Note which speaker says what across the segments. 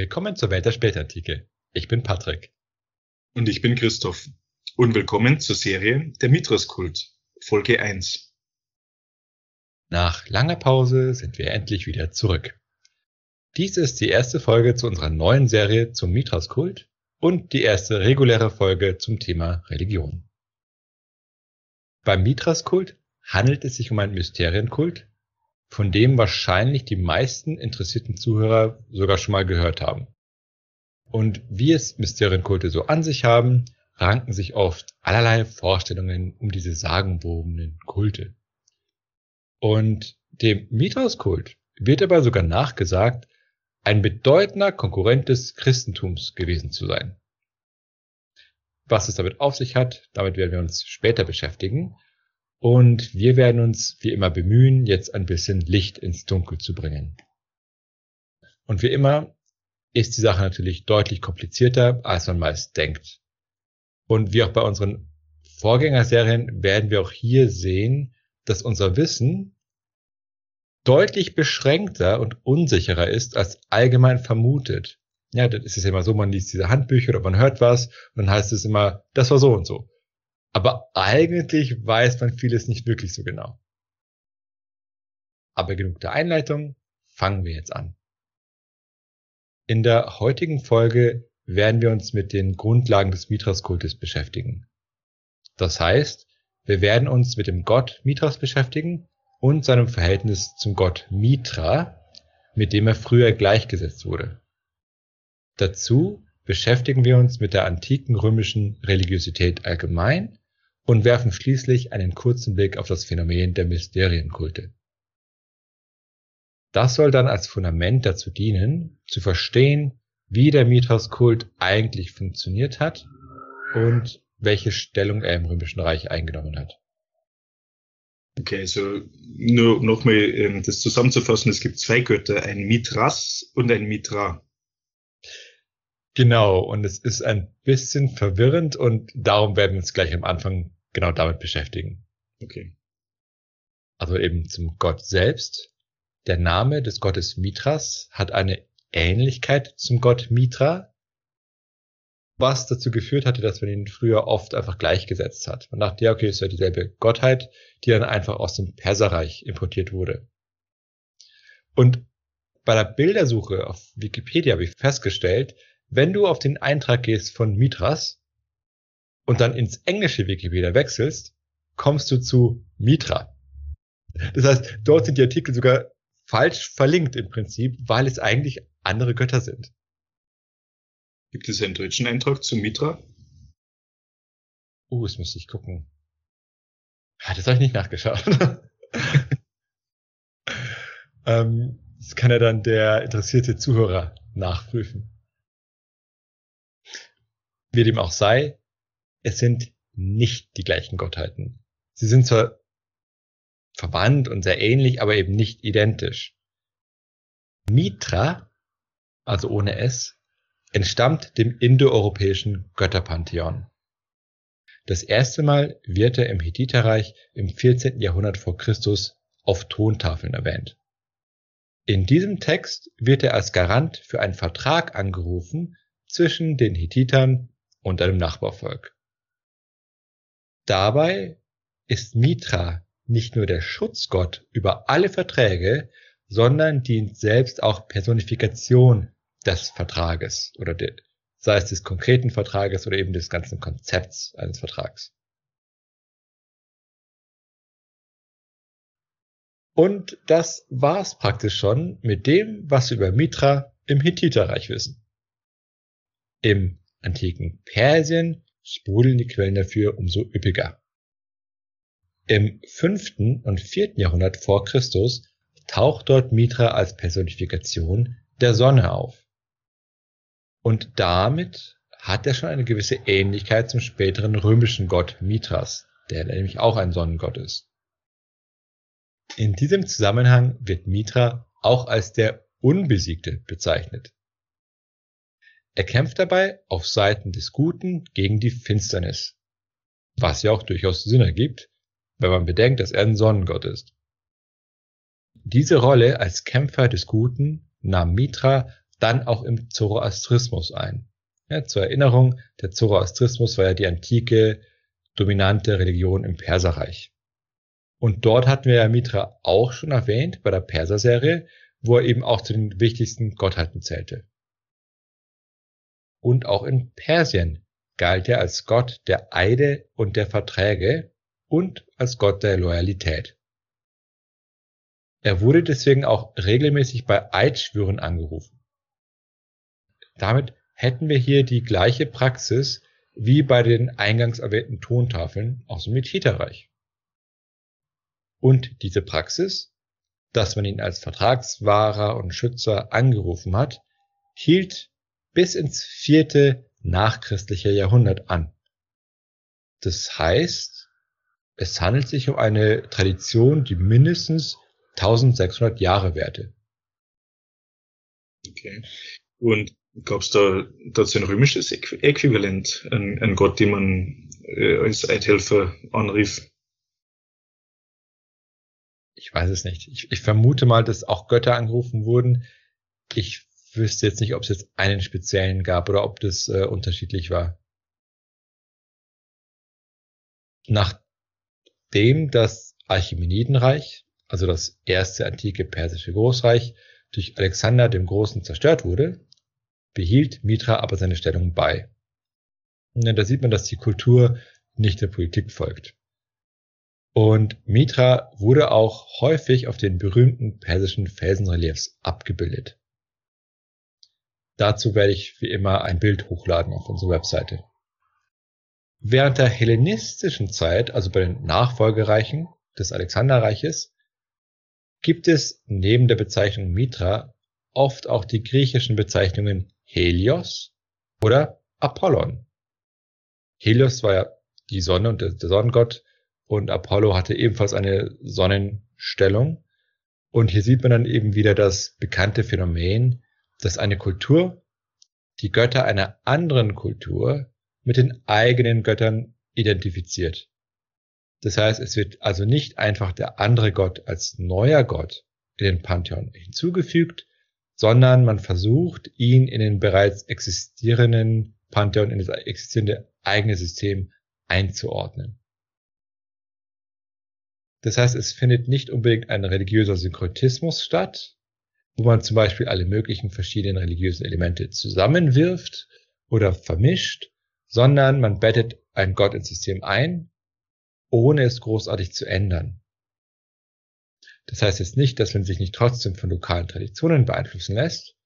Speaker 1: Willkommen zur Welt der Spätantike. Ich bin Patrick.
Speaker 2: Und ich bin Christoph. Und willkommen zur Serie Der Mithras-Kult, Folge 1.
Speaker 1: Nach langer Pause sind wir endlich wieder zurück. Dies ist die erste Folge zu unserer neuen Serie zum Mithras-Kult und die erste reguläre Folge zum Thema Religion. Beim Mithras-Kult handelt es sich um einen Mysterienkult, von dem wahrscheinlich die meisten interessierten Zuhörer sogar schon mal gehört haben. Und wie es Mysterienkulte so an sich haben, ranken sich oft allerlei Vorstellungen um diese sagenwobenen Kulte. Und dem Mithras-Kult wird aber sogar nachgesagt, ein bedeutender Konkurrent des Christentums gewesen zu sein. Was es damit auf sich hat, damit werden wir uns später beschäftigen. Und wir werden uns wie immer bemühen, jetzt ein bisschen Licht ins Dunkel zu bringen. Und wie immer ist die Sache natürlich deutlich komplizierter, als man meist denkt. Und wie auch bei unseren Vorgängerserien werden wir auch hier sehen, dass unser Wissen deutlich beschränkter und unsicherer ist, als allgemein vermutet. Ja, das ist es immer so, man liest diese Handbücher oder man hört was und dann heißt es immer, das war so und so. Aber eigentlich weiß man vieles nicht wirklich so genau. Aber genug der Einleitung, fangen wir jetzt an. In der heutigen Folge werden wir uns mit den Grundlagen des Mithras-Kultes beschäftigen. Das heißt, wir werden uns mit dem Gott Mithras beschäftigen und seinem Verhältnis zum Gott Mitra, mit dem er früher gleichgesetzt wurde. Dazu beschäftigen wir uns mit der antiken römischen Religiosität allgemein und werfen schließlich einen kurzen Blick auf das Phänomen der Mysterienkulte. Das soll dann als Fundament dazu dienen, zu verstehen, wie der Mithras-Kult eigentlich funktioniert hat und welche Stellung er im Römischen Reich eingenommen hat.
Speaker 2: Okay, also nur nochmal ähm, das zusammenzufassen, es gibt zwei Götter, ein Mithras und ein Mitra.
Speaker 1: Genau, und es ist ein bisschen verwirrend und darum werden wir uns gleich am Anfang genau damit beschäftigen.
Speaker 2: Okay.
Speaker 1: Also eben zum Gott selbst. Der Name des Gottes Mithras hat eine Ähnlichkeit zum Gott Mitra, was dazu geführt hatte, dass man ihn früher oft einfach gleichgesetzt hat. Man dachte, ja, okay, ist ja dieselbe Gottheit, die dann einfach aus dem Perserreich importiert wurde. Und bei der Bildersuche auf Wikipedia habe ich festgestellt, wenn du auf den Eintrag gehst von Mithras und dann ins englische Wikipedia wechselst, kommst du zu Mitra. Das heißt, dort sind die Artikel sogar falsch verlinkt im Prinzip, weil es eigentlich andere Götter sind.
Speaker 2: Gibt es einen deutschen Eintrag zu Mitra?
Speaker 1: Uh, das müsste ich gucken. Das habe ich nicht nachgeschaut. ähm, das kann ja dann der interessierte Zuhörer nachprüfen. Wie dem auch sei, es sind nicht die gleichen Gottheiten. Sie sind zwar verwandt und sehr ähnlich, aber eben nicht identisch. Mitra, also ohne S, entstammt dem indoeuropäischen Götterpantheon. Das erste Mal wird er im Hethiterreich im 14. Jahrhundert vor Christus auf Tontafeln erwähnt. In diesem Text wird er als Garant für einen Vertrag angerufen zwischen den Hethitern und einem Nachbarvolk. Dabei ist Mitra nicht nur der Schutzgott über alle Verträge, sondern dient selbst auch Personifikation des Vertrages oder de, sei es des konkreten Vertrages oder eben des ganzen Konzepts eines Vertrags. Und das war's praktisch schon mit dem, was wir über Mitra im Hittiterreich wissen. Im antiken Persien sprudeln die Quellen dafür umso üppiger. Im fünften und vierten Jahrhundert vor Christus taucht dort Mitra als Personifikation der Sonne auf. Und damit hat er schon eine gewisse Ähnlichkeit zum späteren römischen Gott Mithras, der nämlich auch ein Sonnengott ist. In diesem Zusammenhang wird Mitra auch als der Unbesiegte bezeichnet. Er kämpft dabei auf Seiten des Guten gegen die Finsternis, was ja auch durchaus Sinn ergibt, wenn man bedenkt, dass er ein Sonnengott ist. Diese Rolle als Kämpfer des Guten nahm Mitra dann auch im Zoroastrismus ein. Ja, zur Erinnerung, der Zoroastrismus war ja die antike dominante Religion im Perserreich. Und dort hatten wir ja Mitra auch schon erwähnt bei der Perser-Serie, wo er eben auch zu den wichtigsten Gottheiten zählte. Und auch in Persien galt er als Gott der Eide und der Verträge und als Gott der Loyalität. Er wurde deswegen auch regelmäßig bei Eidschwüren angerufen. Damit hätten wir hier die gleiche Praxis wie bei den eingangs erwähnten Tontafeln aus dem Metiterreich. Und diese Praxis, dass man ihn als Vertragswahrer und Schützer angerufen hat, hielt bis ins vierte nachchristliche Jahrhundert an. Das heißt, es handelt sich um eine Tradition, die mindestens 1600 Jahre währte.
Speaker 2: Okay. Und gab es da dazu ein römisches Äquivalent, ein, ein Gott, den man äh, als Eidhelfer anrief?
Speaker 1: Ich weiß es nicht. Ich, ich vermute mal, dass auch Götter angerufen wurden. Ich wüsste jetzt nicht, ob es jetzt einen speziellen gab oder ob das äh, unterschiedlich war. Nachdem das Archimenidenreich, also das erste antike persische Großreich, durch Alexander dem Großen zerstört wurde, behielt Mitra aber seine Stellung bei. Und da sieht man, dass die Kultur nicht der Politik folgt. Und Mitra wurde auch häufig auf den berühmten persischen Felsenreliefs abgebildet. Dazu werde ich wie immer ein Bild hochladen auf unsere Webseite. Während der hellenistischen Zeit, also bei den Nachfolgereichen des Alexanderreiches, gibt es neben der Bezeichnung Mitra oft auch die griechischen Bezeichnungen Helios oder Apollon. Helios war ja die Sonne und der Sonnengott und Apollo hatte ebenfalls eine Sonnenstellung. Und hier sieht man dann eben wieder das bekannte Phänomen, dass eine Kultur die Götter einer anderen Kultur mit den eigenen Göttern identifiziert. Das heißt, es wird also nicht einfach der andere Gott als neuer Gott in den Pantheon hinzugefügt, sondern man versucht, ihn in den bereits existierenden Pantheon, in das existierende eigene System einzuordnen. Das heißt, es findet nicht unbedingt ein religiöser Synkretismus statt, wo man zum Beispiel alle möglichen verschiedenen religiösen Elemente zusammenwirft oder vermischt, sondern man bettet ein Gott ins System ein, ohne es großartig zu ändern. Das heißt jetzt nicht, dass man sich nicht trotzdem von lokalen Traditionen beeinflussen lässt,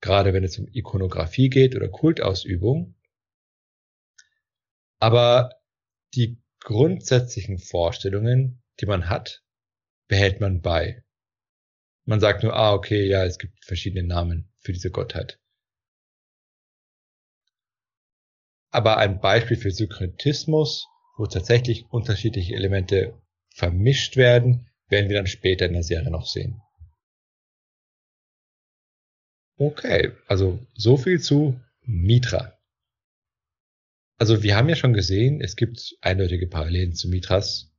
Speaker 1: gerade wenn es um Ikonografie geht oder Kultausübung. Aber die grundsätzlichen Vorstellungen, die man hat, behält man bei. Man sagt nur, ah, okay, ja, es gibt verschiedene Namen für diese Gottheit. Aber ein Beispiel für Synkretismus, wo tatsächlich unterschiedliche Elemente vermischt werden, werden wir dann später in der Serie noch sehen. Okay, also so viel zu Mitra. Also wir haben ja schon gesehen, es gibt eindeutige Parallelen zu Mitras.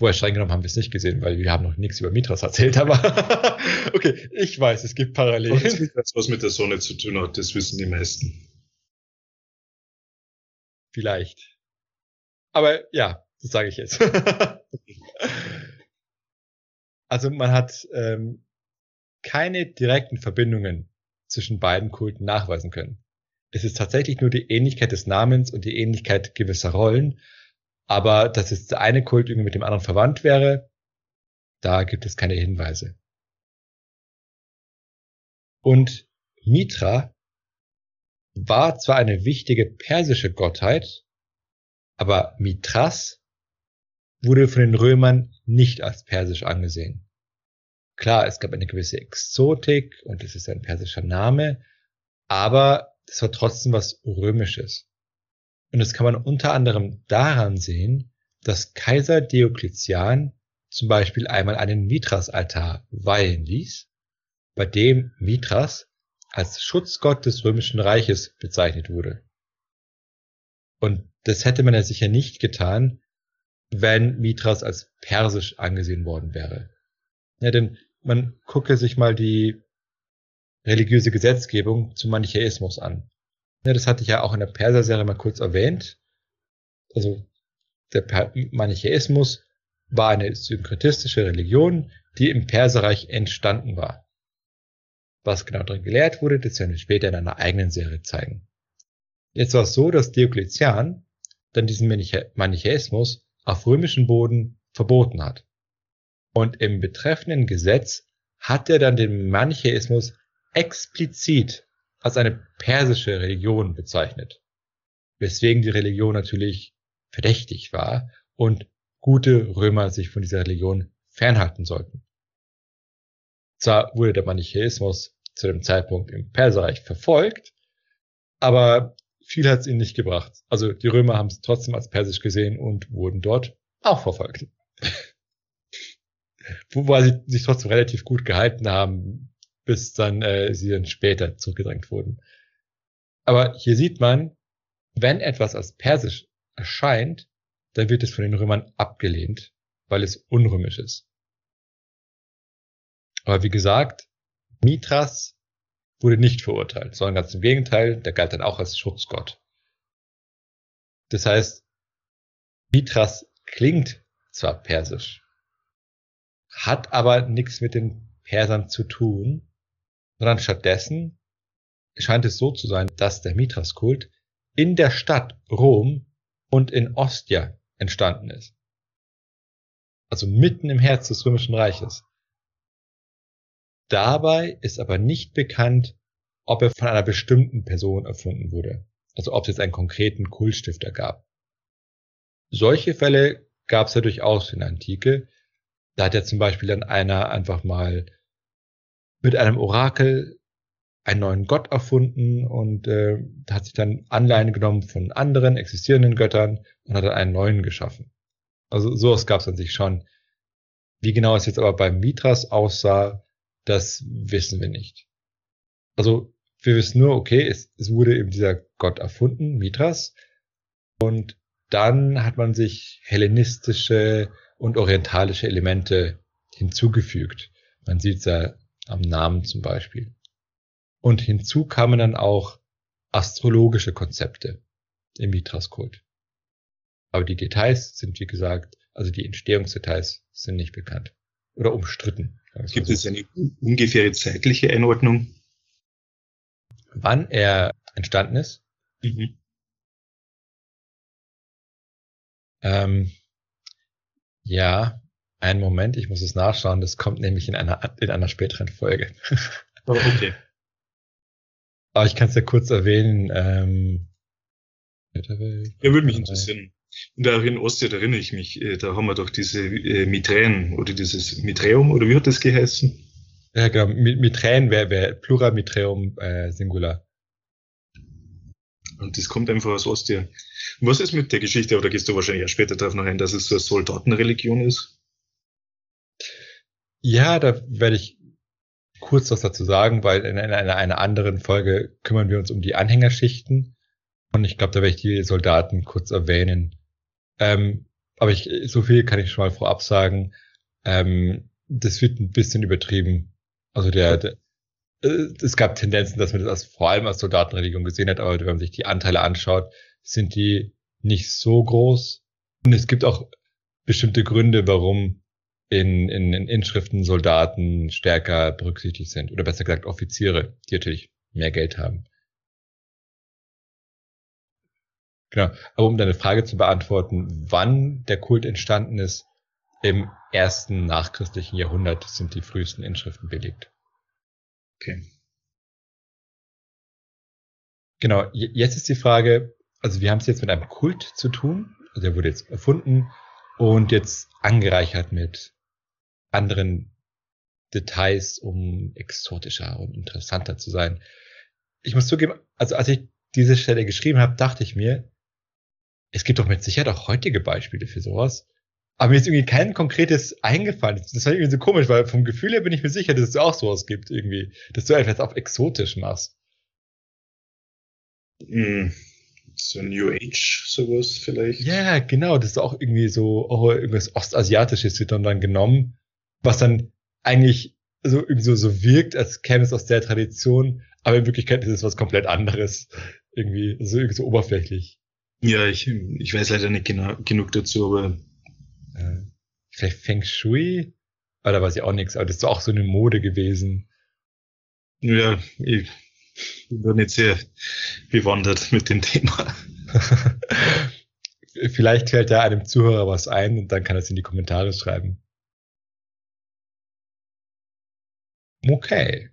Speaker 1: Vorher streng genommen haben wir es nicht gesehen, weil wir haben noch nichts über Mitras erzählt, aber okay, ich weiß, es gibt Parallelen.
Speaker 2: Das, was mit der Sonne zu tun hat, das wissen die meisten.
Speaker 1: Vielleicht. Aber ja, das sage ich jetzt. also man hat ähm, keine direkten Verbindungen zwischen beiden Kulten nachweisen können. Es ist tatsächlich nur die Ähnlichkeit des Namens und die Ähnlichkeit gewisser Rollen, aber dass jetzt der eine Kult irgendwie mit dem anderen verwandt wäre, da gibt es keine Hinweise. Und Mitra war zwar eine wichtige persische Gottheit, aber Mithras wurde von den Römern nicht als persisch angesehen. Klar, es gab eine gewisse Exotik und es ist ein persischer Name, aber es war trotzdem was Römisches. Und das kann man unter anderem daran sehen, dass Kaiser Diokletian zum Beispiel einmal einen Mithras-Altar weihen ließ, bei dem Mithras als Schutzgott des römischen Reiches bezeichnet wurde. Und das hätte man ja sicher nicht getan, wenn Mithras als persisch angesehen worden wäre. Ja, denn man gucke sich mal die religiöse Gesetzgebung zum Manichäismus an. Ja, das hatte ich ja auch in der Perser-Serie mal kurz erwähnt. Also der Manichäismus war eine synkretistische Religion, die im Perserreich entstanden war. Was genau darin gelehrt wurde, das werden wir später in einer eigenen Serie zeigen. Jetzt war es so, dass Diokletian dann diesen Manichäismus auf römischen Boden verboten hat. Und im betreffenden Gesetz hat er dann den Manichäismus explizit als eine persische Religion bezeichnet. Weswegen die Religion natürlich verdächtig war und gute Römer sich von dieser Religion fernhalten sollten. Zwar wurde der Manichäismus zu dem Zeitpunkt im Perserreich verfolgt, aber viel hat es ihnen nicht gebracht. Also die Römer haben es trotzdem als persisch gesehen und wurden dort auch verfolgt. Wobei sie sich trotzdem relativ gut gehalten haben, bis dann äh, sie dann später zurückgedrängt wurden. Aber hier sieht man, wenn etwas als persisch erscheint, dann wird es von den Römern abgelehnt, weil es unrömisch ist. Aber wie gesagt, Mithras wurde nicht verurteilt, sondern ganz im Gegenteil, der galt dann auch als Schutzgott. Das heißt, Mithras klingt zwar persisch, hat aber nichts mit den Persern zu tun, sondern stattdessen scheint es so zu sein, dass der Mithras-Kult in der Stadt Rom und in Ostia entstanden ist. Also mitten im Herz des Römischen Reiches. Dabei ist aber nicht bekannt, ob er von einer bestimmten Person erfunden wurde. Also ob es jetzt einen konkreten Kultstifter gab. Solche Fälle gab es ja durchaus in der Antike. Da hat ja zum Beispiel dann einer einfach mal mit einem Orakel einen neuen Gott erfunden und äh, hat sich dann Anleihen genommen von anderen existierenden Göttern und hat dann einen neuen geschaffen. Also sowas gab es an sich schon. Wie genau es jetzt aber beim Mitras aussah, das wissen wir nicht. Also wir wissen nur, okay, es, es wurde eben dieser Gott erfunden, Mitras, und dann hat man sich hellenistische und orientalische Elemente hinzugefügt. Man sieht ja am Namen zum Beispiel. Und hinzu kamen dann auch astrologische Konzepte im Mitras-Kult. Aber die Details sind, wie gesagt, also die Entstehungsdetails sind nicht bekannt oder umstritten.
Speaker 2: Gibt so. es eine ungefähre zeitliche Einordnung?
Speaker 1: Wann er entstanden ist? Mhm. Ähm, ja, einen Moment, ich muss es nachschauen. Das kommt nämlich in einer in einer späteren Folge.
Speaker 2: Oh, okay.
Speaker 1: Aber ich kann es ja kurz erwähnen. Ähm,
Speaker 2: ja, würde mich interessieren. Und da in Ostia, da erinnere ich mich, äh, da haben wir doch diese äh, Miträen oder dieses Miträum, oder wie hat das geheißen?
Speaker 1: Ja, genau. Miträen wäre wär Plural Miträum äh, Singular.
Speaker 2: Und das kommt einfach aus Ostia. Und was ist mit der Geschichte, oder gehst du wahrscheinlich auch später darauf noch ein, dass es so eine Soldatenreligion ist?
Speaker 1: Ja, da werde ich kurz was dazu sagen, weil in einer, in einer anderen Folge kümmern wir uns um die Anhängerschichten. Und ich glaube, da werde ich die Soldaten kurz erwähnen. Ähm, aber ich, so viel kann ich schon mal vorab sagen. Ähm, das wird ein bisschen übertrieben. Also der, der äh, es gab Tendenzen, dass man das als, vor allem als Soldatenreligion gesehen hat, aber wenn man sich die Anteile anschaut, sind die nicht so groß. Und es gibt auch bestimmte Gründe, warum in, in, in Inschriften Soldaten stärker berücksichtigt sind. Oder besser gesagt Offiziere, die natürlich mehr Geld haben. Genau. Aber um deine Frage zu beantworten, wann der Kult entstanden ist, im ersten nachchristlichen Jahrhundert sind die frühesten Inschriften belegt.
Speaker 2: Okay.
Speaker 1: Genau, jetzt ist die Frage, also wir haben es jetzt mit einem Kult zu tun, also der wurde jetzt erfunden und jetzt angereichert mit anderen Details, um exotischer und interessanter zu sein. Ich muss zugeben, also als ich diese Stelle geschrieben habe, dachte ich mir, es gibt doch mit Sicherheit auch heutige Beispiele für sowas. Aber mir ist irgendwie kein konkretes eingefallen. Das war irgendwie so komisch, weil vom Gefühl her bin ich mir sicher, dass es auch sowas gibt irgendwie, dass du etwas auf exotisch machst.
Speaker 2: Mm, so New Age, sowas vielleicht.
Speaker 1: Ja, genau, das ist auch irgendwie so, oh, irgendwas Ostasiatisches wird dann, dann genommen was dann eigentlich so irgendwie so, so wirkt, als käme es aus der Tradition, aber in Wirklichkeit ist es was komplett anderes. Irgendwie, so irgendwie so oberflächlich.
Speaker 2: Ja, ich, ich weiß leider nicht genau, genug dazu, aber.
Speaker 1: Äh, vielleicht Feng Shui? Aber da weiß ich auch nichts, aber das ist auch so eine Mode gewesen.
Speaker 2: Ja, ich bin nicht sehr bewandert mit dem Thema.
Speaker 1: Vielleicht fällt da einem Zuhörer was ein und dann kann er es in die Kommentare schreiben. Okay.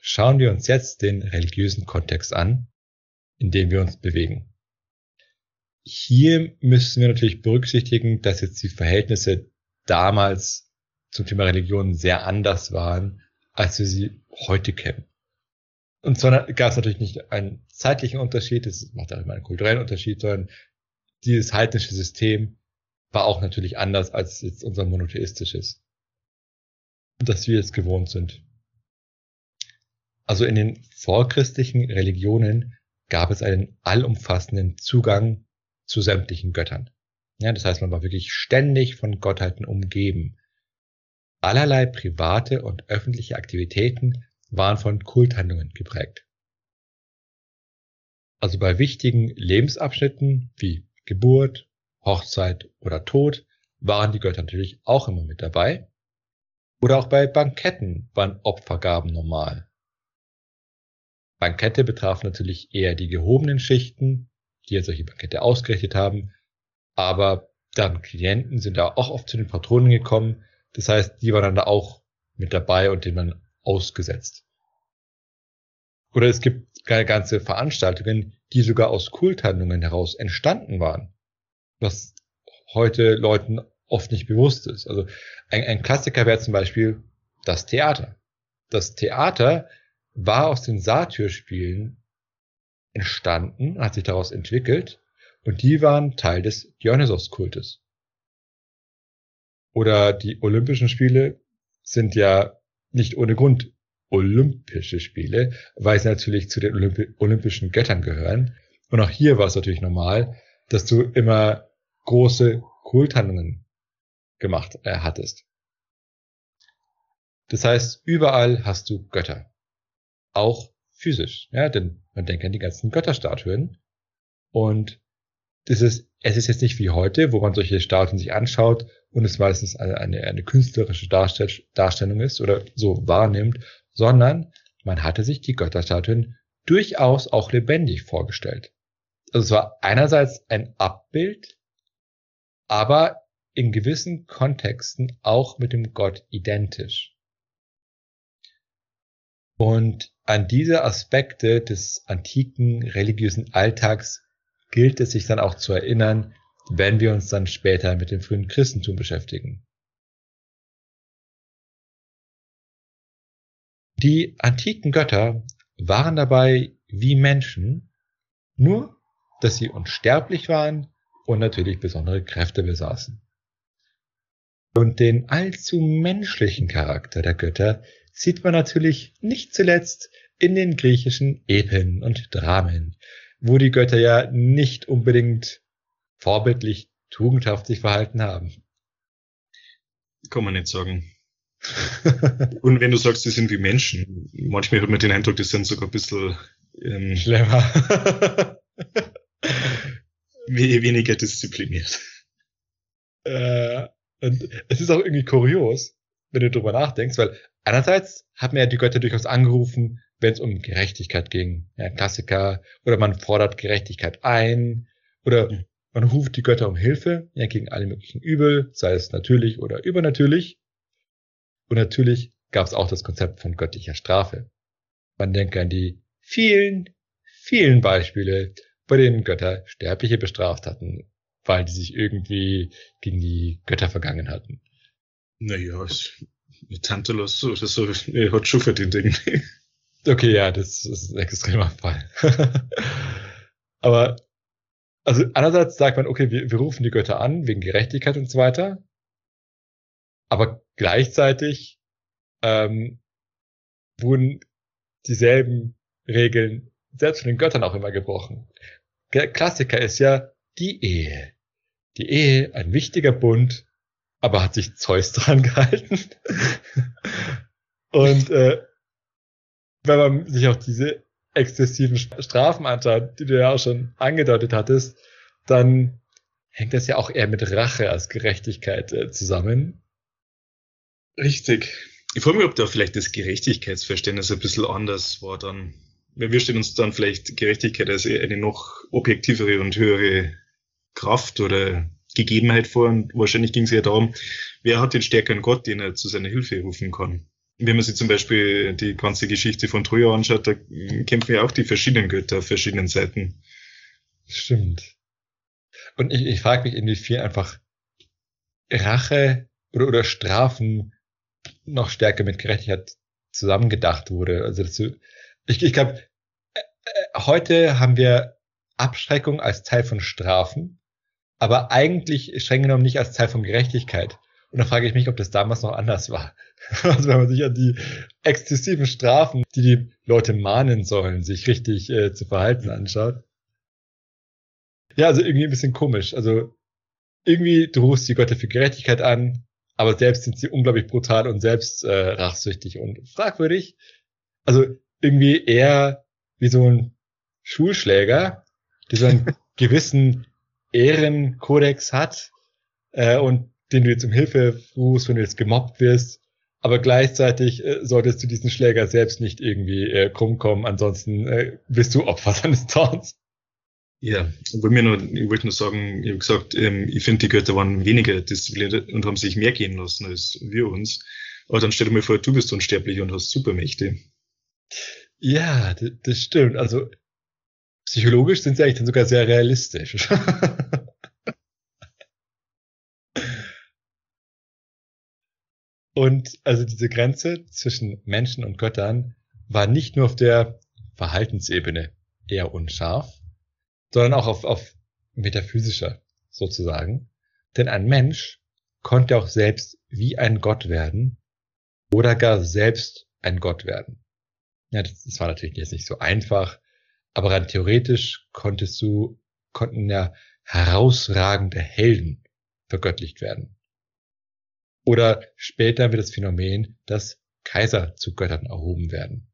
Speaker 1: Schauen wir uns jetzt den religiösen Kontext an, in dem wir uns bewegen. Hier müssen wir natürlich berücksichtigen, dass jetzt die Verhältnisse damals zum Thema Religion sehr anders waren, als wir sie heute kennen. Und zwar gab es natürlich nicht einen zeitlichen Unterschied, es macht auch immer einen kulturellen Unterschied, sondern dieses heidnische System war auch natürlich anders als jetzt unser monotheistisches, das wir jetzt gewohnt sind. Also in den vorchristlichen Religionen gab es einen allumfassenden Zugang zu sämtlichen Göttern. Ja, das heißt, man war wirklich ständig von Gottheiten umgeben. Allerlei private und öffentliche Aktivitäten waren von Kulthandlungen geprägt. Also bei wichtigen Lebensabschnitten wie Geburt, Hochzeit oder Tod waren die Götter natürlich auch immer mit dabei. Oder auch bei Banketten waren Opfergaben normal. Bankette betrafen natürlich eher die gehobenen Schichten, die ja solche Bankette ausgerichtet haben, aber dann Klienten sind da auch oft zu den Patronen gekommen, das heißt, die waren dann da auch mit dabei und denen man ausgesetzt. Oder es gibt ganze Veranstaltungen, die sogar aus Kulthandlungen heraus entstanden waren, was heute Leuten oft nicht bewusst ist. Also ein, ein Klassiker wäre zum Beispiel das Theater. Das Theater war aus den Satyrspielen entstanden, hat sich daraus entwickelt und die waren Teil des Dionysos-Kultes. Oder die Olympischen Spiele sind ja nicht ohne Grund Olympische Spiele, weil sie natürlich zu den Olympi Olympischen Göttern gehören. Und auch hier war es natürlich normal, dass du immer große Kulthandlungen gemacht äh, hattest. Das heißt, überall hast du Götter auch physisch. Ja, denn man denkt an die ganzen Götterstatuen. Und das ist, es ist jetzt nicht wie heute, wo man solche Statuen sich anschaut und es meistens eine, eine, eine künstlerische Darstell Darstellung ist oder so wahrnimmt, sondern man hatte sich die Götterstatuen durchaus auch lebendig vorgestellt. Also es war einerseits ein Abbild, aber in gewissen Kontexten auch mit dem Gott identisch. Und an diese Aspekte des antiken religiösen Alltags gilt es sich dann auch zu erinnern, wenn wir uns dann später mit dem frühen Christentum beschäftigen. Die antiken Götter waren dabei wie Menschen, nur dass sie unsterblich waren und natürlich besondere Kräfte besaßen. Und den allzu menschlichen Charakter der Götter sieht man natürlich nicht zuletzt in den griechischen Epen und Dramen, wo die Götter ja nicht unbedingt vorbildlich tugendhaft sich verhalten haben.
Speaker 2: Kann man nicht sagen. und wenn du sagst, die sind wie Menschen, manchmal hat man den Eindruck, die sind sogar ein bisschen ähm, schlimmer. weniger diszipliniert.
Speaker 1: Äh, und es ist auch irgendwie kurios, wenn du drüber nachdenkst, weil einerseits hat man ja die Götter durchaus angerufen, wenn es um Gerechtigkeit ging. Ja, Klassiker. Oder man fordert Gerechtigkeit ein. Oder man ruft die Götter um Hilfe ja, gegen alle möglichen Übel, sei es natürlich oder übernatürlich. Und natürlich gab es auch das Konzept von göttlicher Strafe. Man denke an die vielen, vielen Beispiele, bei denen Götter Sterbliche bestraft hatten, weil die sich irgendwie gegen die Götter vergangen hatten.
Speaker 2: Naja, Tantalus oder so er hat schon verdient irgendwie.
Speaker 1: Okay, ja, das ist ein extremer Fall. Aber, also einerseits sagt man, okay, wir, wir rufen die Götter an wegen Gerechtigkeit und so weiter. Aber gleichzeitig ähm, wurden dieselben Regeln selbst von den Göttern auch immer gebrochen. Der Klassiker ist ja die Ehe. Die Ehe, ein wichtiger Bund, aber hat sich Zeus dran gehalten? Und äh, wenn man sich auch diese exzessiven Strafen anschaut, die du ja auch schon angedeutet hattest, dann hängt das ja auch eher mit Rache als Gerechtigkeit äh, zusammen.
Speaker 2: Richtig. Ich frage mich, ob da vielleicht das Gerechtigkeitsverständnis ein bisschen anders war dann. Wir stellen uns dann vielleicht Gerechtigkeit als eine noch objektivere und höhere Kraft oder Gegebenheit vor. Und wahrscheinlich ging es ja darum, wer hat den stärkeren Gott, den er zu seiner Hilfe rufen kann. Wenn man sich zum Beispiel die ganze Geschichte von Troja anschaut, da kämpfen ja auch die verschiedenen Götter auf verschiedenen Seiten.
Speaker 1: Stimmt. Und ich, ich frage mich, inwiefern einfach Rache oder, oder Strafen noch stärker mit Gerechtigkeit zusammengedacht wurde. Also dazu, ich, ich glaube, äh, äh, heute haben wir Abschreckung als Teil von Strafen, aber eigentlich streng genommen nicht als Teil von Gerechtigkeit. Und da frage ich mich, ob das damals noch anders war. Also wenn man sich an die exzessiven Strafen, die die Leute mahnen sollen, sich richtig äh, zu verhalten anschaut. Ja, also irgendwie ein bisschen komisch. Also irgendwie, du rufst die Götter für Gerechtigkeit an, aber selbst sind sie unglaublich brutal und selbst äh, rachsüchtig und fragwürdig. Also irgendwie eher wie so ein Schulschläger, der so einen gewissen Ehrenkodex hat äh, und den du jetzt um Hilfe rufst, wenn du jetzt gemobbt wirst. Aber gleichzeitig äh, solltest du diesen Schläger selbst nicht irgendwie äh, krumm kommen, ansonsten äh, bist du Opfer seines Taunts.
Speaker 2: Ja, und mir nur, ich wollte nur sagen, ich habe gesagt, ähm, ich finde, die Götter waren weniger diszipliniert und haben sich mehr gehen lassen als wir uns. Aber dann stell dir mal vor, du bist unsterblich und hast Supermächte.
Speaker 1: Ja, das stimmt. Also psychologisch sind sie eigentlich dann sogar sehr realistisch. und also diese Grenze zwischen Menschen und Göttern war nicht nur auf der Verhaltensebene eher unscharf, sondern auch auf, auf metaphysischer sozusagen. Denn ein Mensch konnte auch selbst wie ein Gott werden oder gar selbst ein Gott werden. Ja, das, das war natürlich jetzt nicht so einfach, aber rein theoretisch konntest du, konnten ja herausragende Helden vergöttlicht werden. Oder später wird das Phänomen, dass Kaiser zu Göttern erhoben werden.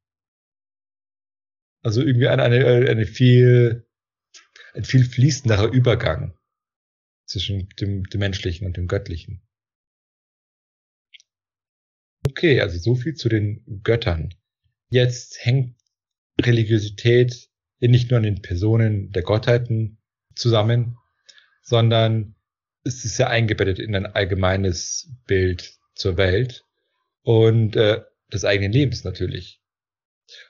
Speaker 1: Also irgendwie eine, eine, eine viel ein viel fließenderer Übergang zwischen dem, dem Menschlichen und dem Göttlichen. Okay, also so viel zu den Göttern. Jetzt hängt Religiosität nicht nur an den Personen der Gottheiten zusammen, sondern es ist ja eingebettet in ein allgemeines Bild zur Welt und äh, des eigenen Lebens natürlich.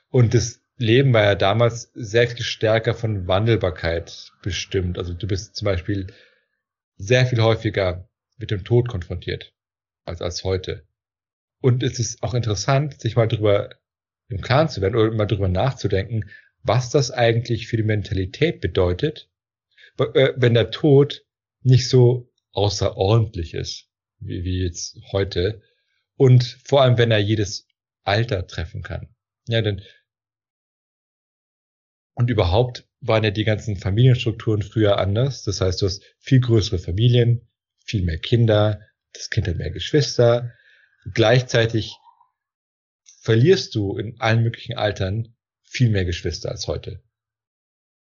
Speaker 1: Und das Leben war ja damals sehr viel stärker von Wandelbarkeit bestimmt. Also du bist zum Beispiel sehr viel häufiger mit dem Tod konfrontiert als, als heute. Und es ist auch interessant, sich mal drüber im Klaren zu werden oder mal drüber nachzudenken, was das eigentlich für die Mentalität bedeutet, äh, wenn der Tod nicht so außerordentlich ist, wie, wie jetzt heute. Und vor allem, wenn er jedes Alter treffen kann. Ja, denn und überhaupt waren ja die ganzen Familienstrukturen früher anders. Das heißt, du hast viel größere Familien, viel mehr Kinder, das Kind hat mehr Geschwister. Gleichzeitig verlierst du in allen möglichen Altern viel mehr Geschwister als heute.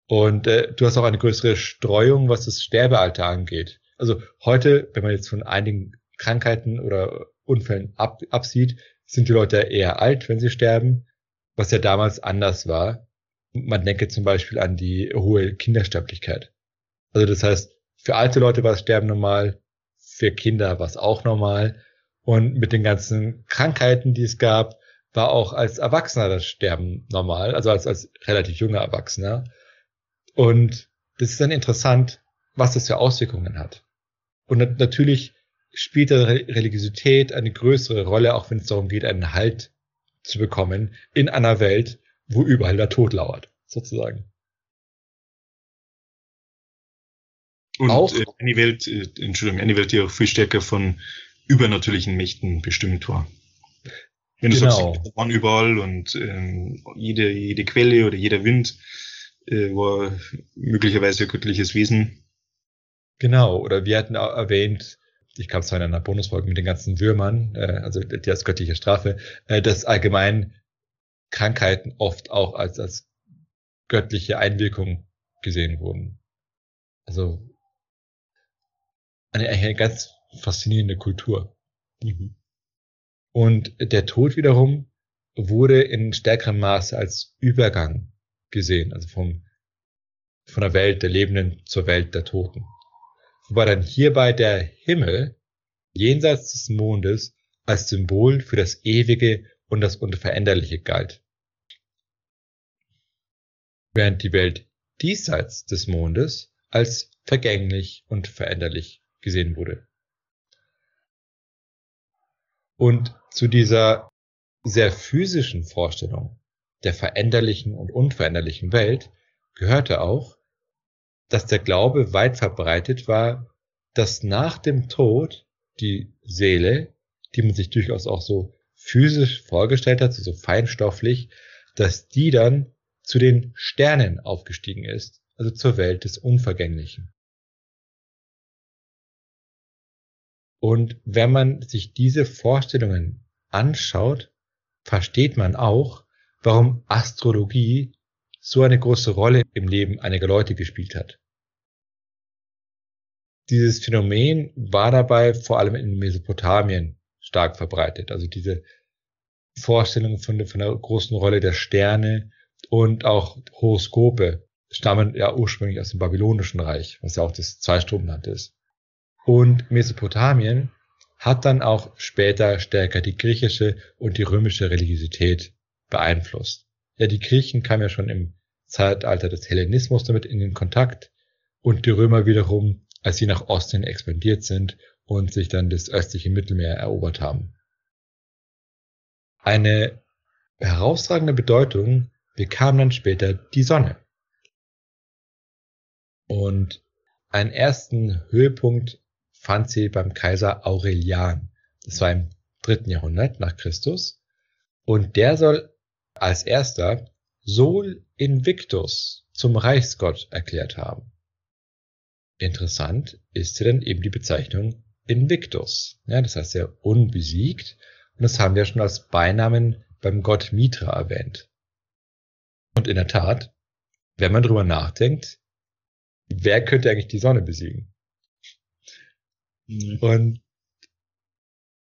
Speaker 1: Und äh, du hast auch eine größere Streuung, was das Sterbealter angeht. Also heute, wenn man jetzt von einigen Krankheiten oder Unfällen ab, absieht, sind die Leute eher alt, wenn sie sterben, was ja damals anders war. Man denke zum Beispiel an die hohe Kindersterblichkeit. Also das heißt, für alte Leute war das Sterben normal, für Kinder war es auch normal. Und mit den ganzen Krankheiten, die es gab, war auch als Erwachsener das Sterben normal, also als, als relativ junger Erwachsener. Und das ist dann interessant, was das für Auswirkungen hat. Und natürlich spielt da Religiosität eine größere Rolle, auch wenn es darum geht, einen Halt zu bekommen in einer Welt, wo überall der Tod lauert, sozusagen.
Speaker 2: Und auch, äh, eine Welt, äh, Entschuldigung, eine Welt, die auch viel stärker von übernatürlichen Mächten bestimmt war. Genau. waren überall und ähm, jede, jede Quelle oder jeder Wind äh, war möglicherweise göttliches Wesen.
Speaker 1: Genau, oder wir hatten auch erwähnt, ich kam zwar in einer Bonusfolge mit den ganzen Würmern, äh, also die als göttliche Strafe, äh, dass allgemein Krankheiten oft auch als, als göttliche Einwirkung gesehen wurden. Also eine, eine ganz faszinierende Kultur. Mhm. Und der Tod wiederum wurde in stärkerem Maße als Übergang gesehen, also vom, von der Welt der Lebenden zur Welt der Toten. Wobei dann hierbei der Himmel jenseits des Mondes als Symbol für das Ewige und das Unveränderliche galt. Während die Welt diesseits des Mondes als vergänglich und veränderlich gesehen wurde. Und zu dieser sehr physischen Vorstellung der veränderlichen und unveränderlichen Welt gehörte auch, dass der Glaube weit verbreitet war, dass nach dem Tod die Seele, die man sich durchaus auch so physisch vorgestellt hat, so feinstofflich, dass die dann zu den Sternen aufgestiegen ist, also zur Welt des Unvergänglichen. Und wenn man sich diese Vorstellungen anschaut, versteht man auch, warum Astrologie so eine große Rolle im Leben einiger Leute gespielt hat. Dieses Phänomen war dabei vor allem in Mesopotamien stark verbreitet. Also diese Vorstellung von, von der großen Rolle der Sterne und auch Horoskope stammen ja ursprünglich aus dem babylonischen Reich, was ja auch das Zweistromland ist. Und Mesopotamien hat dann auch später stärker die griechische und die römische Religiosität beeinflusst. Ja, die Griechen kamen ja schon im Zeitalter des Hellenismus damit in den Kontakt und die Römer wiederum, als sie nach Osten expandiert sind und sich dann das östliche Mittelmeer erobert haben. Eine herausragende Bedeutung bekam dann später die Sonne. Und einen ersten Höhepunkt fand sie beim Kaiser Aurelian. Das war im dritten Jahrhundert nach Christus. Und der soll als erster Sol Invictus zum Reichsgott erklärt haben. Interessant ist hier dann eben die Bezeichnung Invictus. Ja, das heißt ja unbesiegt. Und das haben wir schon als Beinamen beim Gott Mitra erwähnt. Und in der Tat, wenn man drüber nachdenkt, wer könnte eigentlich die Sonne besiegen? Mhm. Und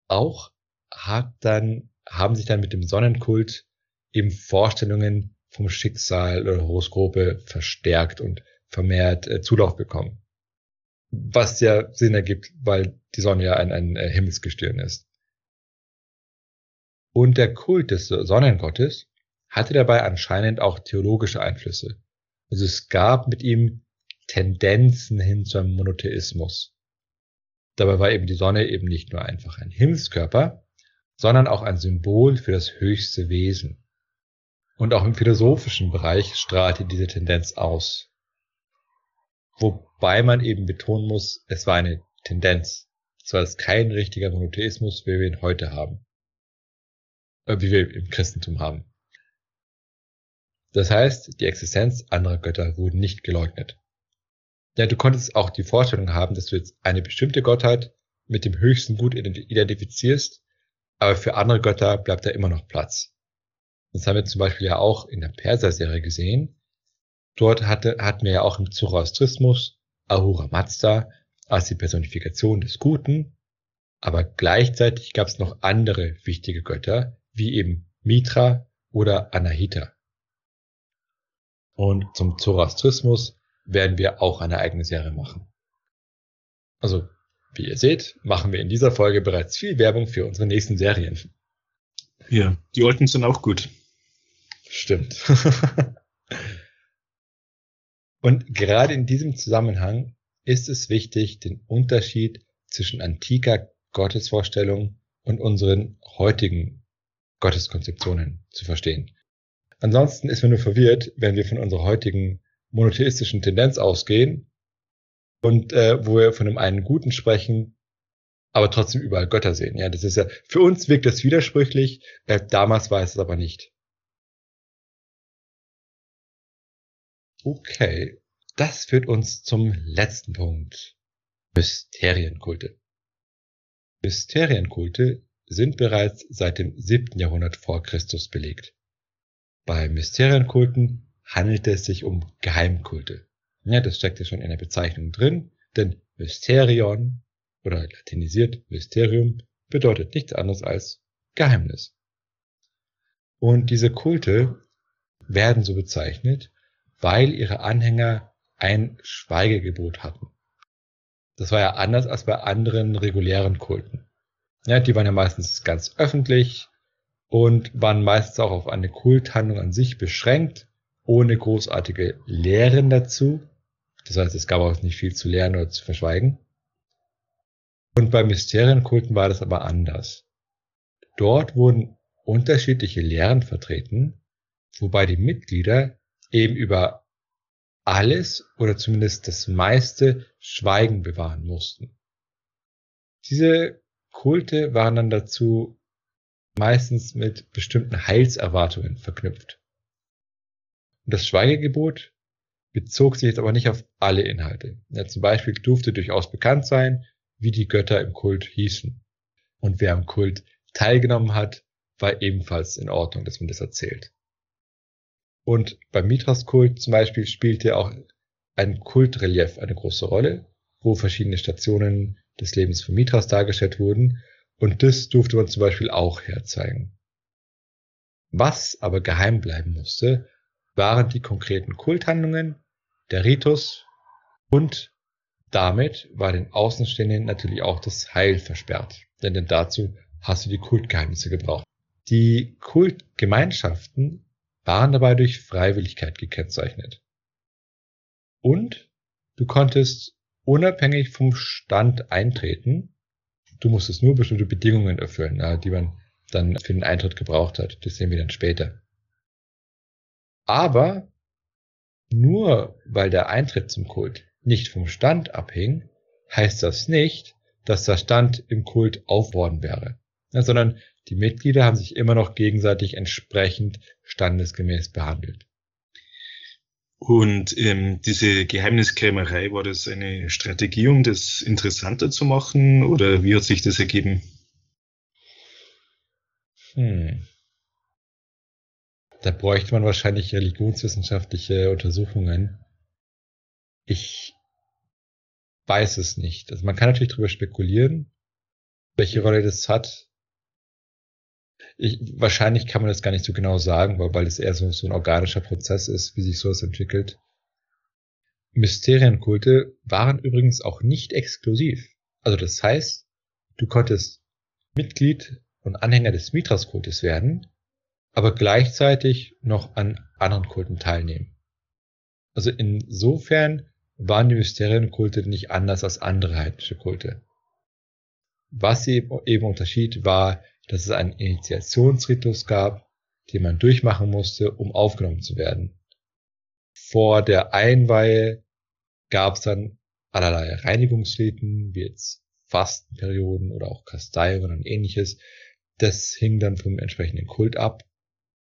Speaker 1: auch hat dann, haben sich dann mit dem Sonnenkult eben Vorstellungen vom Schicksal oder Horoskope verstärkt und vermehrt äh, Zulauf bekommen. Was ja Sinn ergibt, weil die Sonne ja ein, ein äh, Himmelsgestirn ist. Und der Kult des Sonnengottes hatte dabei anscheinend auch theologische Einflüsse. Also es gab mit ihm Tendenzen hin zum Monotheismus. Dabei war eben die Sonne eben nicht nur einfach ein Himmelskörper, sondern auch ein Symbol für das höchste Wesen. Und auch im philosophischen Bereich strahlte diese Tendenz aus. Wobei man eben betonen muss, es war eine Tendenz. Es war kein richtiger Monotheismus, wie wir ihn heute haben. Äh, wie wir im Christentum haben. Das heißt, die Existenz anderer Götter wurde nicht geleugnet. Ja, du konntest auch die Vorstellung haben, dass du jetzt eine bestimmte Gottheit mit dem höchsten Gut identifizierst, aber für andere Götter bleibt da immer noch Platz. Das haben wir zum Beispiel ja auch in der Perser-Serie gesehen. Dort hatte, hatten wir ja auch im Zoroastrismus Ahura Mazda als die Personifikation des Guten, aber gleichzeitig gab es noch andere wichtige Götter, wie eben Mitra oder Anahita. Und zum Zoroastrismus werden wir auch eine eigene Serie machen. Also, wie ihr seht, machen wir in dieser Folge bereits viel Werbung für unsere nächsten Serien.
Speaker 2: Ja, die alten sind auch gut.
Speaker 1: Stimmt. Und gerade in diesem Zusammenhang ist es wichtig, den Unterschied zwischen antiker Gottesvorstellung und unseren heutigen Gotteskonzeptionen zu verstehen. Ansonsten ist man nur verwirrt, wenn wir von unserer heutigen monotheistischen Tendenz ausgehen und äh, wo wir von einem einen Guten sprechen, aber trotzdem überall Götter sehen. Ja, das ist ja für uns wirkt das widersprüchlich. Äh, damals war es aber nicht. Okay, das führt uns zum letzten Punkt: Mysterienkulte. Mysterienkulte sind bereits seit dem 7. Jahrhundert vor Christus belegt. Bei Mysterienkulten handelt es sich um Geheimkulte. Ja, das steckt ja schon in der Bezeichnung drin, denn Mysterion oder latinisiert Mysterium bedeutet nichts anderes als Geheimnis. Und diese Kulte werden so bezeichnet, weil ihre Anhänger ein Schweigegebot hatten. Das war ja anders als bei anderen regulären Kulten. Ja, die waren ja meistens ganz öffentlich und waren meistens auch auf eine Kulthandlung an sich beschränkt, ohne großartige Lehren dazu. Das heißt, es gab auch nicht viel zu lernen oder zu verschweigen. Und bei Mysterienkulten war das aber anders. Dort wurden unterschiedliche Lehren vertreten, wobei die Mitglieder eben über alles oder zumindest das meiste Schweigen bewahren mussten. Diese Kulte waren dann dazu meistens mit bestimmten Heilserwartungen verknüpft. Und das Schweigegebot bezog sich jetzt aber nicht auf alle Inhalte. Ja, zum Beispiel durfte durchaus bekannt sein, wie die Götter im Kult hießen. Und wer am Kult teilgenommen hat, war ebenfalls in Ordnung, dass man das erzählt. Und beim Mithras-Kult zum Beispiel spielte auch ein Kultrelief eine große Rolle, wo verschiedene Stationen des Lebens von Mithras dargestellt wurden. Und das durfte man zum Beispiel auch herzeigen. Was aber geheim bleiben musste, waren die konkreten Kulthandlungen, der Ritus und damit war den Außenstehenden natürlich auch das Heil versperrt, denn, denn dazu hast du die Kultgeheimnisse gebraucht. Die Kultgemeinschaften waren dabei durch Freiwilligkeit gekennzeichnet. Und du konntest unabhängig vom Stand eintreten. Du musstest nur bestimmte Bedingungen erfüllen, die man dann für den Eintritt gebraucht hat. Das sehen wir dann später. Aber nur weil der Eintritt zum Kult nicht vom Stand abhing, heißt das nicht, dass der Stand im Kult aufworden wäre, sondern die Mitglieder haben sich immer noch gegenseitig entsprechend standesgemäß behandelt.
Speaker 2: Und ähm, diese Geheimniskrämerei, war das eine Strategie, um das interessanter zu machen oder wie hat sich das ergeben?
Speaker 1: Hm. Da bräuchte man wahrscheinlich religionswissenschaftliche Untersuchungen. Ich weiß es nicht. Also man kann natürlich darüber spekulieren, welche Rolle das hat. Ich, wahrscheinlich kann man das gar nicht so genau sagen, weil, weil es eher so, so ein organischer Prozess ist, wie sich sowas entwickelt. Mysterienkulte waren übrigens auch nicht exklusiv. Also das heißt, du konntest Mitglied und Anhänger des Mithras-Kultes werden, aber gleichzeitig noch an anderen Kulten teilnehmen. Also insofern waren die Mysterienkulte nicht anders als andere heidnische Kulte. Was sie eben unterschied, war, dass es einen Initiationsritus gab, den man durchmachen musste, um aufgenommen zu werden. Vor der Einweihe gab es dann allerlei Reinigungsriten, wie jetzt Fastenperioden oder auch Kasteiungen und ähnliches. Das hing dann vom entsprechenden Kult ab.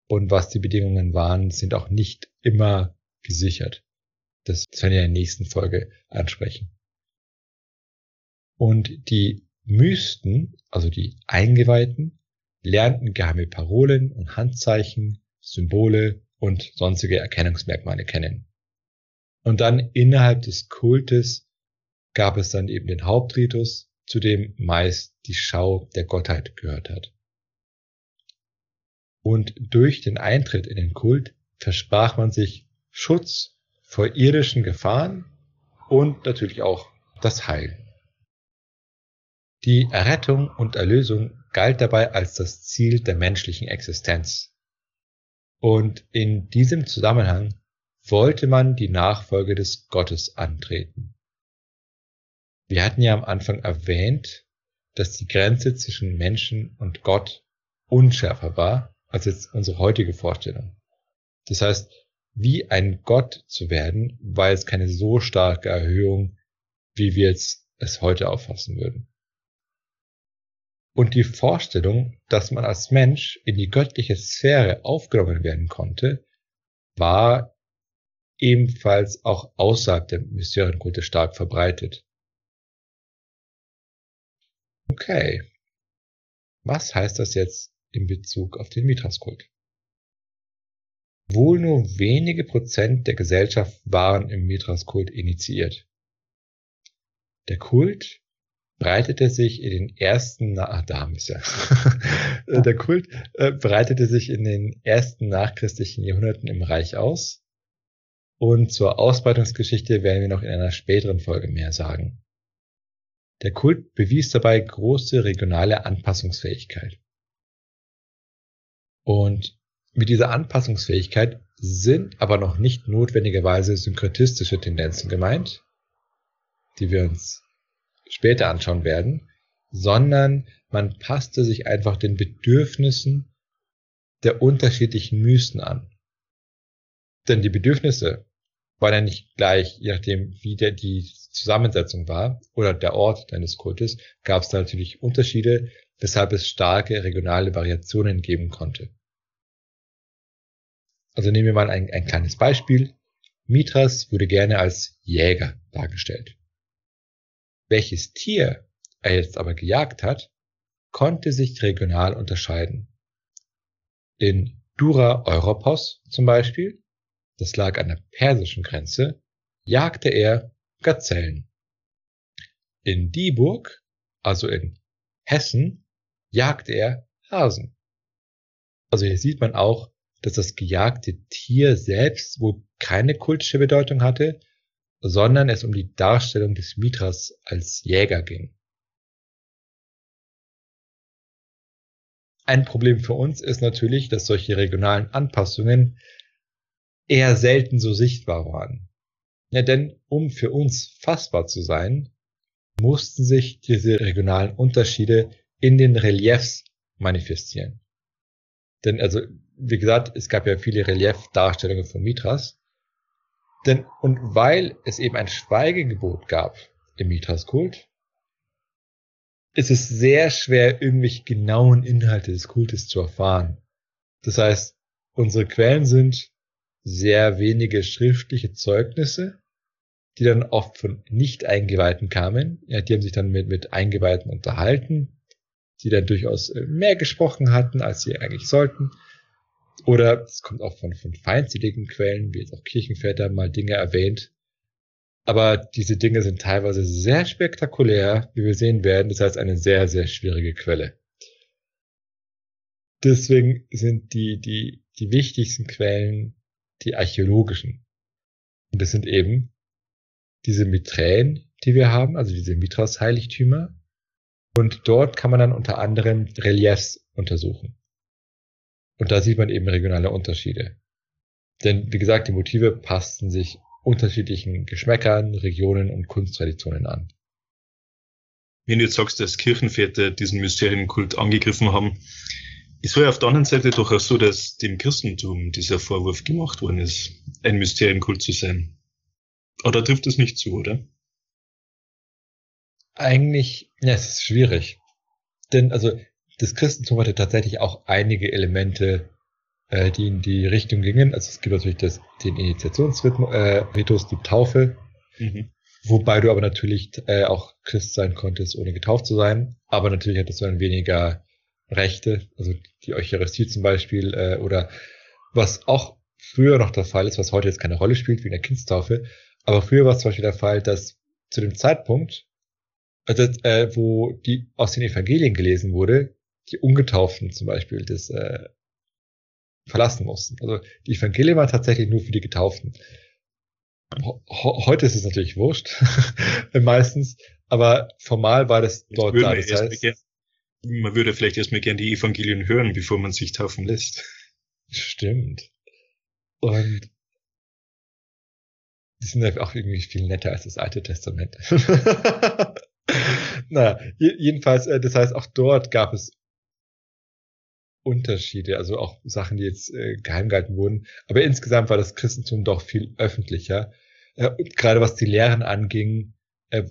Speaker 1: Und was die Bedingungen waren, sind auch nicht immer gesichert. Das werden wir in der nächsten Folge ansprechen. Und die Mysten, also die Eingeweihten, lernten geheime Parolen und Handzeichen, Symbole und sonstige Erkennungsmerkmale kennen. Und dann innerhalb des Kultes gab es dann eben den Hauptritus, zu dem meist die Schau der Gottheit gehört hat. Und durch den Eintritt in den Kult versprach man sich Schutz vor irdischen Gefahren und natürlich auch das Heil. Die Errettung und Erlösung galt dabei als das Ziel der menschlichen Existenz. Und in diesem Zusammenhang wollte man die Nachfolge des Gottes antreten. Wir hatten ja am Anfang erwähnt, dass die Grenze zwischen Menschen und Gott unschärfer war als jetzt unsere heutige Vorstellung. Das heißt, wie ein Gott zu werden, war jetzt keine so starke Erhöhung, wie wir jetzt es heute auffassen würden. Und die Vorstellung, dass man als Mensch in die göttliche Sphäre aufgenommen werden konnte, war ebenfalls auch außerhalb der Mysterienkulte stark verbreitet. Okay. Was heißt das jetzt in Bezug auf den Mithras-Kult? Wohl nur wenige Prozent der Gesellschaft waren im Mithras-Kult initiiert. Der Kult breitete sich in den ersten, Na ah, da ist ja. der Kult äh, breitete sich in den ersten nachchristlichen Jahrhunderten im Reich aus. Und zur Ausbreitungsgeschichte werden wir noch in einer späteren Folge mehr sagen. Der Kult bewies dabei große regionale Anpassungsfähigkeit. Und mit dieser Anpassungsfähigkeit sind aber noch nicht notwendigerweise synkretistische Tendenzen gemeint, die wir uns später anschauen werden, sondern man passte sich einfach den Bedürfnissen der unterschiedlichen Mysten an. Denn die Bedürfnisse waren ja nicht gleich, je nachdem, wie der, die Zusammensetzung war oder der Ort deines Kultes, gab es da natürlich Unterschiede, weshalb es starke regionale Variationen geben konnte. Also nehmen wir mal ein, ein kleines Beispiel. Mithras wurde gerne als Jäger dargestellt. Welches Tier er jetzt aber gejagt hat, konnte sich regional unterscheiden. In Dura Europos zum Beispiel, das lag an der persischen Grenze, jagte er Gazellen. In Dieburg, also in Hessen, jagte er Hasen. Also hier sieht man auch, dass das gejagte Tier selbst wohl keine kultische Bedeutung hatte, sondern es um die Darstellung des Mithras als Jäger ging. Ein Problem für uns ist natürlich, dass solche regionalen Anpassungen eher selten so sichtbar waren. Ja, denn um für uns fassbar zu sein, mussten sich diese regionalen Unterschiede in den Reliefs manifestieren. Denn also, wie gesagt, es gab ja viele Reliefdarstellungen von Mithras denn, und weil es eben ein Schweigegebot gab im Mithras-Kult, ist es sehr schwer, irgendwelche genauen Inhalte des Kultes zu erfahren. Das heißt, unsere Quellen sind sehr wenige schriftliche Zeugnisse, die dann oft von Nicht-Eingeweihten kamen. Ja, die haben sich dann mit, mit Eingeweihten unterhalten, die dann durchaus äh, mehr gesprochen hatten, als sie eigentlich sollten. Oder es kommt auch von, von feindseligen Quellen, wie jetzt auch Kirchenväter mal Dinge erwähnt. Aber diese Dinge sind teilweise sehr spektakulär, wie wir sehen werden. Das heißt, eine sehr, sehr schwierige Quelle. Deswegen sind die, die, die wichtigsten Quellen die archäologischen. Und das sind eben diese Miträen, die wir haben, also diese Mithras-Heiligtümer. Und dort kann man dann unter anderem Reliefs untersuchen. Und da sieht man eben regionale Unterschiede. Denn, wie gesagt, die Motive passten sich unterschiedlichen Geschmäckern, Regionen und Kunsttraditionen an.
Speaker 2: Wenn du jetzt sagst, dass Kirchenväter diesen Mysterienkult angegriffen haben, es war ja auf der anderen Seite doch auch so, dass dem Christentum dieser Vorwurf gemacht worden ist, ein Mysterienkult zu sein. Oder trifft es nicht zu, oder?
Speaker 1: Eigentlich, ja, es ist schwierig. Denn, also, das Christentum hatte tatsächlich auch einige Elemente, äh, die in die Richtung gingen. Also es gibt natürlich das, den Initiationsritus, äh, die Taufe, mhm. wobei du aber natürlich äh, auch Christ sein konntest, ohne getauft zu sein. Aber natürlich hattest du dann weniger Rechte, also die Eucharistie zum Beispiel, äh, oder was auch früher noch der Fall ist, was heute jetzt keine Rolle spielt, wie in der Kindstaufe, aber früher war es zum Beispiel der Fall, dass zu dem Zeitpunkt, also, äh, wo die aus den Evangelien gelesen wurde, die Ungetauften zum Beispiel das äh, verlassen mussten. Also die Evangelien waren tatsächlich nur für die Getauften. heute ist es natürlich wurscht, meistens, aber formal war das dort da. Das heißt, gern,
Speaker 2: man würde vielleicht erstmal gern die Evangelien hören, bevor man sich taufen lässt.
Speaker 1: Stimmt. Und die sind auch irgendwie viel netter als das Alte Testament. naja, jedenfalls, äh, das heißt, auch dort gab es Unterschiede, also auch Sachen, die jetzt äh, geheim gehalten wurden. Aber insgesamt war das Christentum doch viel öffentlicher. Äh, gerade was die Lehren anging, äh,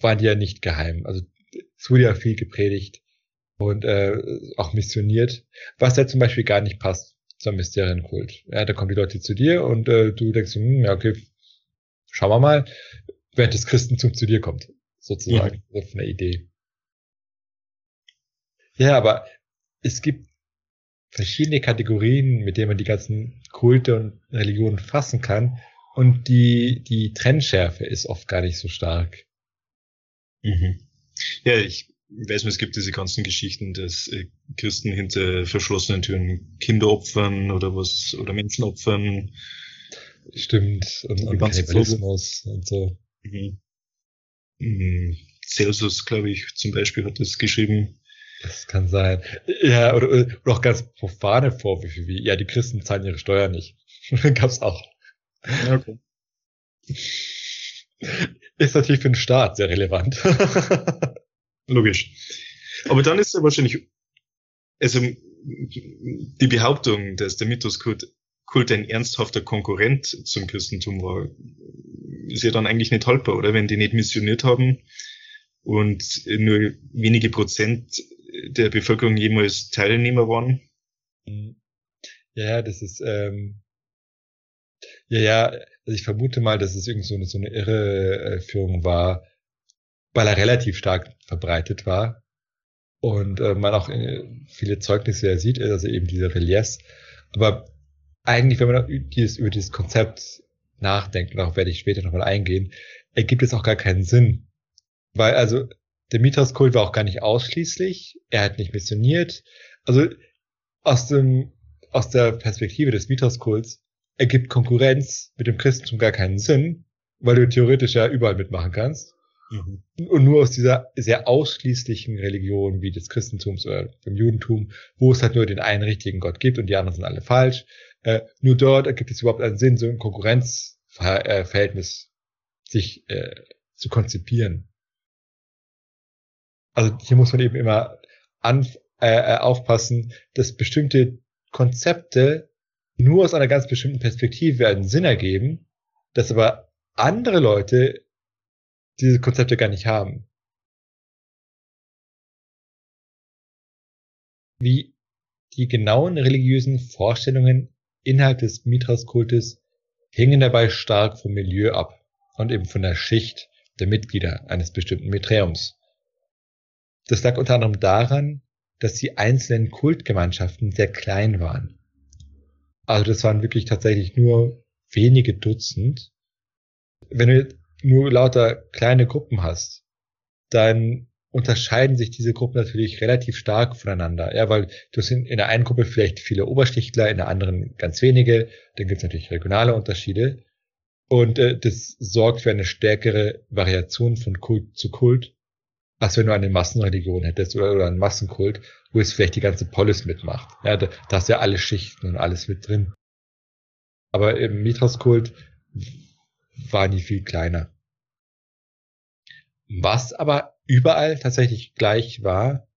Speaker 1: waren die ja nicht geheim. Also es wurde ja viel gepredigt und äh, auch missioniert, was ja zum Beispiel gar nicht passt zum Mysterienkult. Ja, da kommen die Leute zu dir und äh, du denkst, hm, ja, okay, schauen wir mal, während das Christentum zu dir kommt, sozusagen, so von der Idee. Ja, aber es gibt verschiedene Kategorien, mit denen man die ganzen Kulte und Religionen fassen kann. Und die, die Trennschärfe ist oft gar nicht so stark.
Speaker 2: Mhm. Ja, ich weiß, es gibt diese ganzen Geschichten, dass äh, Christen hinter verschlossenen Türen Kinder opfern oder was, oder Menschen opfern.
Speaker 1: Stimmt. Und, und Kannibalismus und so. Mhm.
Speaker 2: Mhm. Celsus, glaube ich, zum Beispiel hat das geschrieben.
Speaker 1: Das kann sein. Ja, oder, oder auch ganz profane Vorwürfe wie, ja, die Christen zahlen ihre Steuern nicht. Gab's auch. Okay. Ist natürlich für den Staat sehr relevant.
Speaker 2: Logisch. Aber dann ist er wahrscheinlich, also die Behauptung, dass der Mythoskult Kult ein ernsthafter Konkurrent zum Christentum war, ist ja dann eigentlich nicht haltbar, oder? Wenn die nicht missioniert haben und nur wenige Prozent der Bevölkerung jemals Teilnehmer waren.
Speaker 1: Mhm. Ja, das ist, ähm, ja, ja, also ich vermute mal, dass es irgend so eine, so eine Irreführung war, weil er relativ stark verbreitet war und äh, man auch äh, viele Zeugnisse sieht, also eben diese Reliefs. Aber eigentlich, wenn man dieses, über dieses Konzept nachdenkt, darauf werde ich später nochmal eingehen, ergibt es auch gar keinen Sinn. Weil also der Mithras-Kult war auch gar nicht ausschließlich, er hat nicht missioniert. Also aus dem aus der Perspektive des Mithras-Kults ergibt Konkurrenz mit dem Christentum gar keinen Sinn, weil du theoretisch ja überall mitmachen kannst. Mhm. Und nur aus dieser sehr ausschließlichen Religion wie des Christentums oder dem Judentum, wo es halt nur den einen richtigen Gott gibt und die anderen sind alle falsch, äh, nur dort ergibt es überhaupt einen Sinn, so ein Konkurrenzverhältnis sich äh, zu konzipieren. Also hier muss man eben immer an, äh, äh, aufpassen, dass bestimmte Konzepte nur aus einer ganz bestimmten Perspektive einen Sinn ergeben, dass aber andere Leute diese Konzepte gar nicht haben. Wie die genauen religiösen Vorstellungen innerhalb des Mithras-Kultes hingen dabei stark vom Milieu ab und eben von der Schicht der Mitglieder eines bestimmten Miträums. Das lag unter anderem daran, dass die einzelnen Kultgemeinschaften sehr klein waren. Also das waren wirklich tatsächlich nur wenige Dutzend. Wenn du nur lauter kleine Gruppen hast, dann unterscheiden sich diese Gruppen natürlich relativ stark voneinander. Ja, weil du in, in der einen Gruppe vielleicht viele Oberstichtler, in der anderen ganz wenige. Dann gibt es natürlich regionale Unterschiede. Und äh, das sorgt für eine stärkere Variation von Kult zu Kult, als wenn du eine Massenreligion hättest oder, oder einen Massenkult, wo es vielleicht die ganze Polis mitmacht. Ja, da, da hast ja alle Schichten und alles mit drin. Aber im Mithras-Kult war nie viel kleiner. Was aber überall tatsächlich gleich war,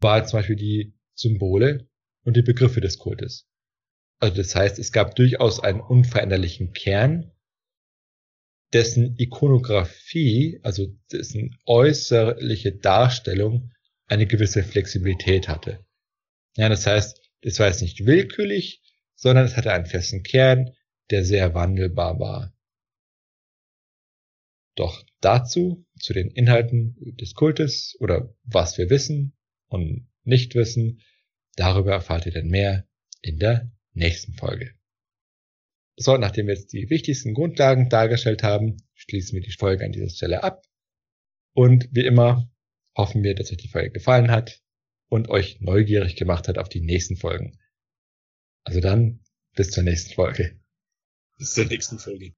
Speaker 1: war zum Beispiel die Symbole und die Begriffe des Kultes. Also das heißt, es gab durchaus einen unveränderlichen Kern, dessen Ikonografie, also dessen äußerliche Darstellung eine gewisse Flexibilität hatte. Ja, das heißt, es war jetzt nicht willkürlich, sondern es hatte einen festen Kern, der sehr wandelbar war. Doch dazu, zu den Inhalten des Kultes oder was wir wissen und nicht wissen, darüber erfahrt ihr dann mehr in der nächsten Folge. So, nachdem wir jetzt die wichtigsten Grundlagen dargestellt haben, schließen wir die Folge an dieser Stelle ab. Und wie immer hoffen wir, dass euch die Folge gefallen hat und euch neugierig gemacht hat auf die nächsten Folgen. Also dann bis zur nächsten Folge.
Speaker 2: Bis zur nächsten Folge.